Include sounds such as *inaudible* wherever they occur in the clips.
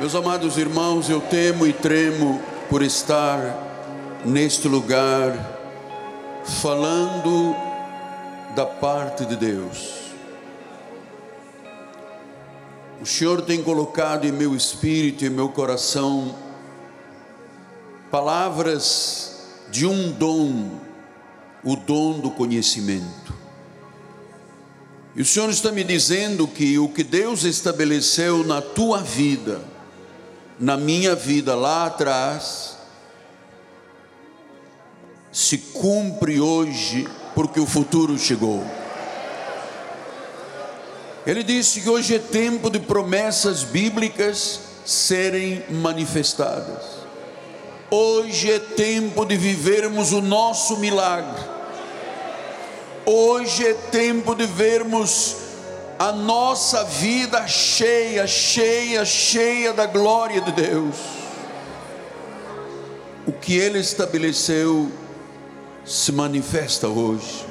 Meus amados irmãos, eu temo e tremo por estar neste lugar falando da parte de Deus. O Senhor tem colocado em meu espírito e em meu coração palavras de um dom, o dom do conhecimento. E o Senhor está me dizendo que o que Deus estabeleceu na tua vida, na minha vida lá atrás, se cumpre hoje, porque o futuro chegou. Ele disse que hoje é tempo de promessas bíblicas serem manifestadas. Hoje é tempo de vivermos o nosso milagre. Hoje é tempo de vermos a nossa vida cheia, cheia, cheia da glória de Deus. O que Ele estabeleceu se manifesta hoje.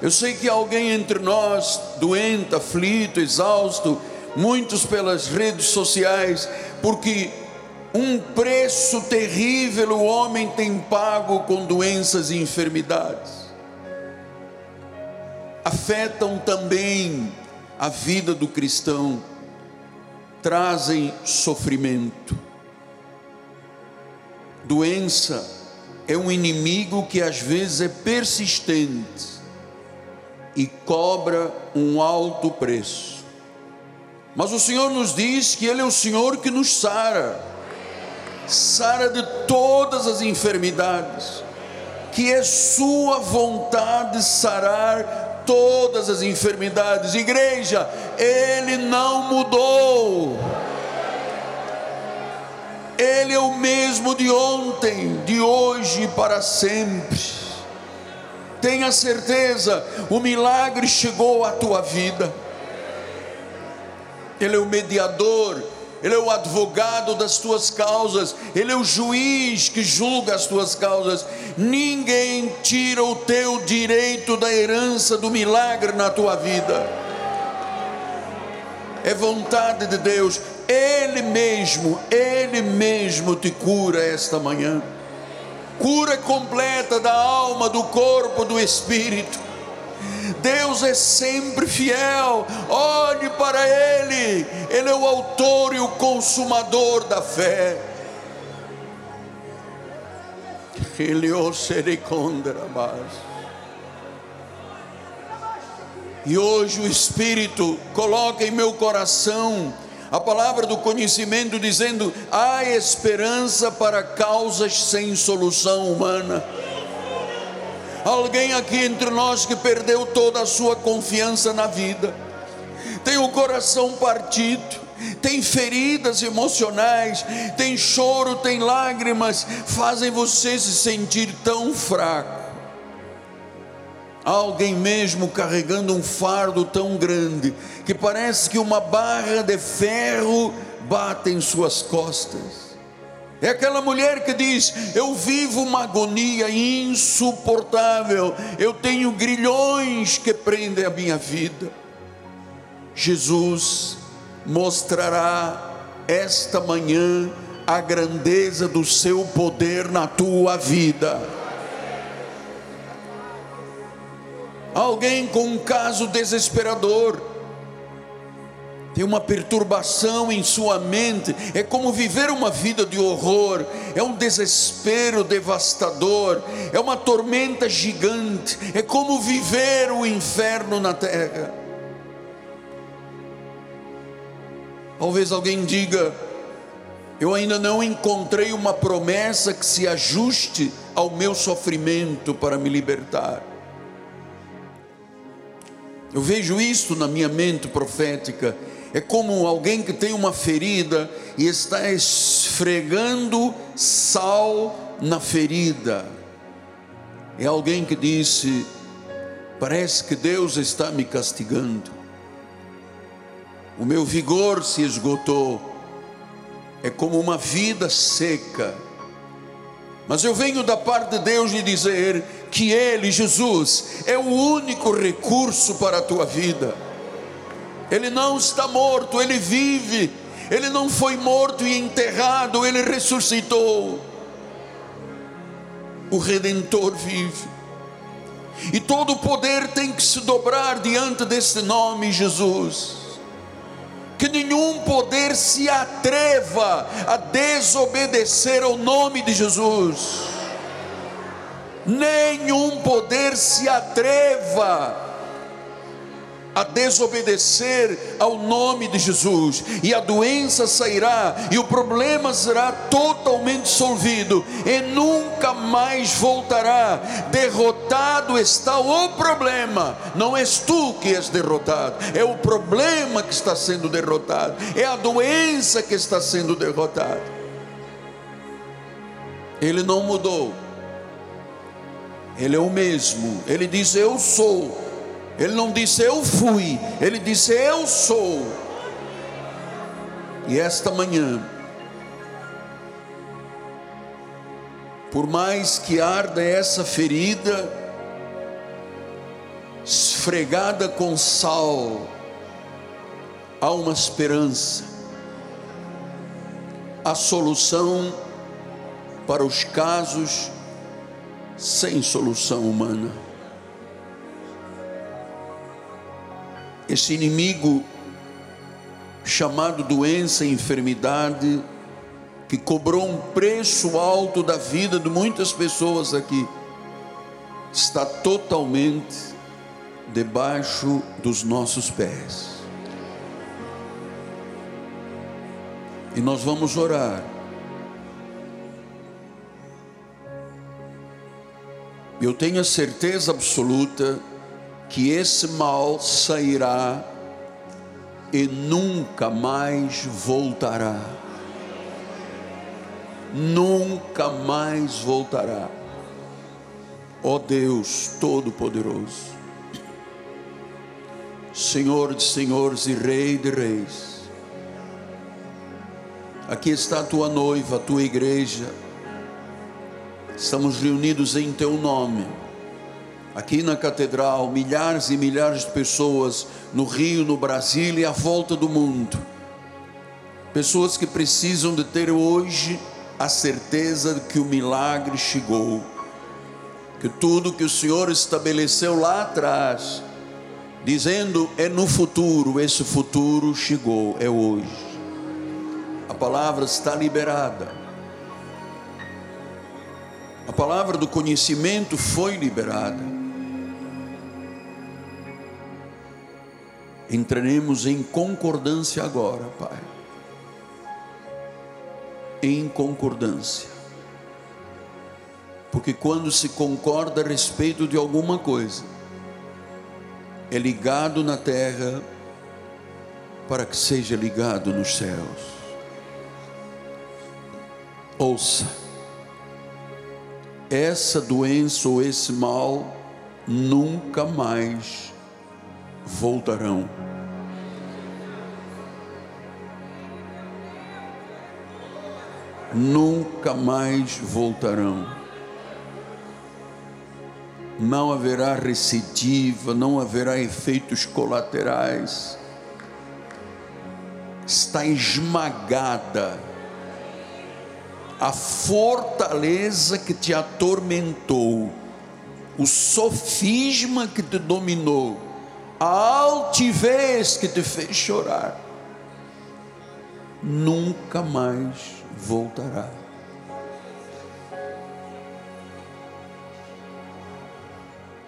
Eu sei que alguém entre nós, doente, aflito, exausto, muitos pelas redes sociais, porque um preço terrível o homem tem pago com doenças e enfermidades afetam também a vida do cristão, trazem sofrimento. Doença é um inimigo que às vezes é persistente e cobra um alto preço. Mas o Senhor nos diz que Ele é o Senhor que nos sara, sara de todas as enfermidades, que é Sua vontade sarar todas as enfermidades. Igreja, Ele não mudou. Ele é o mesmo de ontem, de hoje e para sempre. Tenha certeza, o milagre chegou à tua vida. Ele é o mediador ele é o advogado das tuas causas, Ele é o juiz que julga as tuas causas. Ninguém tira o teu direito da herança do milagre na tua vida. É vontade de Deus, Ele mesmo, Ele mesmo te cura esta manhã. Cura completa da alma, do corpo, do espírito Deus é sempre fiel. Olhe para Ele, Ele é o autor e o consumador da fé. Ele o E hoje o Espírito coloca em meu coração a palavra do conhecimento, dizendo: há esperança para causas sem solução humana alguém aqui entre nós que perdeu toda a sua confiança na vida, tem o coração partido, tem feridas emocionais, tem choro, tem lágrimas, fazem você se sentir tão fraco. alguém mesmo carregando um fardo tão grande que parece que uma barra de ferro bate em suas costas. É aquela mulher que diz: Eu vivo uma agonia insuportável, eu tenho grilhões que prendem a minha vida. Jesus mostrará esta manhã a grandeza do seu poder na tua vida. Alguém com um caso desesperador, tem uma perturbação em sua mente, é como viver uma vida de horror, é um desespero devastador, é uma tormenta gigante, é como viver o inferno na terra. Talvez alguém diga: Eu ainda não encontrei uma promessa que se ajuste ao meu sofrimento para me libertar. Eu vejo isso na minha mente profética é como alguém que tem uma ferida e está esfregando sal na ferida. É alguém que disse: Parece que Deus está me castigando. O meu vigor se esgotou. É como uma vida seca. Mas eu venho da parte de Deus lhe dizer que Ele, Jesus, é o único recurso para a tua vida ele não está morto, ele vive. Ele não foi morto e enterrado, ele ressuscitou. O Redentor vive. E todo o poder tem que se dobrar diante desse nome, Jesus. Que nenhum poder se atreva a desobedecer ao nome de Jesus. Nenhum poder se atreva a desobedecer ao nome de Jesus, e a doença sairá, e o problema será totalmente solvido, e nunca mais voltará. Derrotado está o problema, não és tu que és derrotado, é o problema que está sendo derrotado, é a doença que está sendo derrotada. Ele não mudou, ele é o mesmo, ele diz: Eu sou ele não disse eu fui, ele disse eu sou. E esta manhã, por mais que arda essa ferida, esfregada com sal, há uma esperança, a solução para os casos sem solução humana. Esse inimigo chamado doença e enfermidade, que cobrou um preço alto da vida de muitas pessoas aqui, está totalmente debaixo dos nossos pés. E nós vamos orar. Eu tenho a certeza absoluta que esse mal sairá e nunca mais voltará. Nunca mais voltará. Ó oh Deus Todo-Poderoso, Senhor de senhores e Rei de reis, aqui está a tua noiva, a tua igreja, estamos reunidos em teu nome aqui na catedral, milhares e milhares de pessoas no Rio, no Brasil e à volta do mundo. Pessoas que precisam de ter hoje a certeza de que o milagre chegou, que tudo que o Senhor estabeleceu lá atrás, dizendo é no futuro, esse futuro chegou, é hoje. A palavra está liberada. A palavra do conhecimento foi liberada. Entraremos em concordância agora, Pai. Em concordância. Porque quando se concorda a respeito de alguma coisa, é ligado na terra para que seja ligado nos céus. Ouça, essa doença ou esse mal nunca mais voltarão. Nunca mais voltarão. Não haverá recidiva, não haverá efeitos colaterais. Está esmagada a fortaleza que te atormentou, o sofisma que te dominou, a altivez que te fez chorar, nunca mais voltará.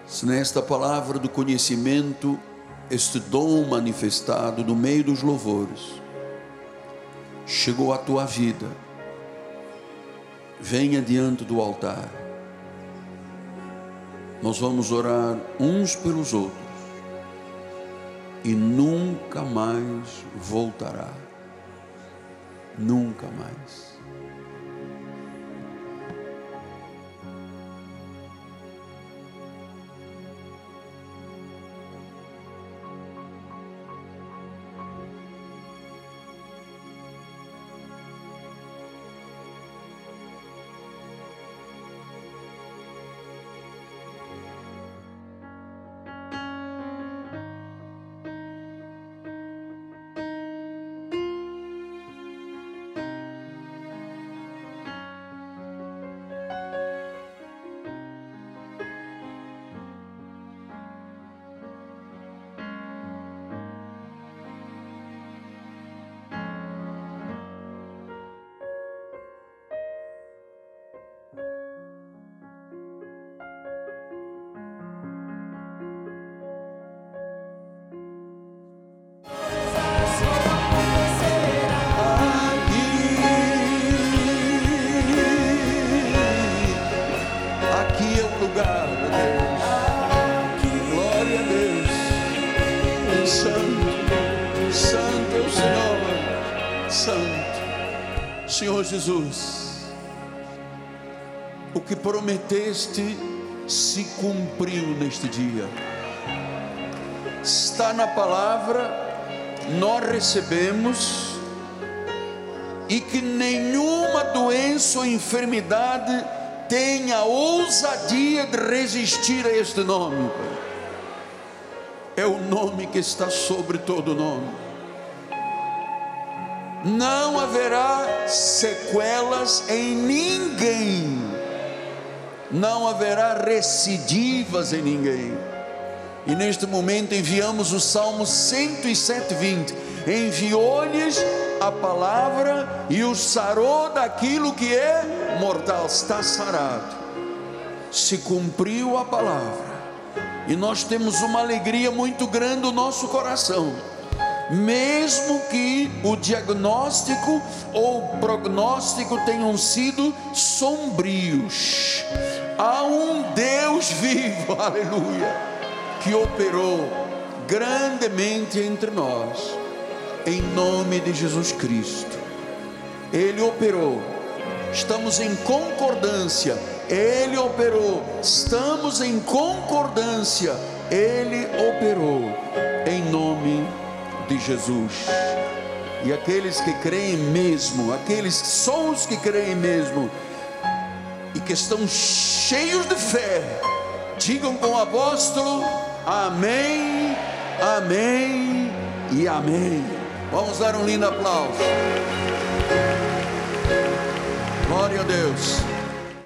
Se nesta palavra do conhecimento, este dom manifestado no meio dos louvores, chegou à tua vida, venha diante do altar. Nós vamos orar uns pelos outros e nunca mais voltará. Nunca mais. Senhor Jesus, o que prometeste se cumpriu neste dia. Está na palavra, nós recebemos, e que nenhuma doença ou enfermidade tenha ousadia de resistir a este nome. É o nome que está sobre todo nome. Não haverá sequelas em ninguém, não haverá recidivas em ninguém. E neste momento enviamos o Salmo 107, 20. Enviou-lhes a palavra e o sarou daquilo que é mortal, está sarado. Se cumpriu a palavra, e nós temos uma alegria muito grande no nosso coração, mesmo que o diagnóstico ou o prognóstico tenham sido sombrios, há um Deus *laughs* vivo, aleluia, que operou grandemente entre nós em nome de Jesus Cristo. Ele operou, estamos em concordância, Ele operou, estamos em concordância, Ele operou, em nome de Jesus. E aqueles que creem mesmo, aqueles são os que creem mesmo, e que estão cheios de fé, digam com o apóstolo: Amém, Amém e Amém. Vamos dar um lindo aplauso. Glória a Deus.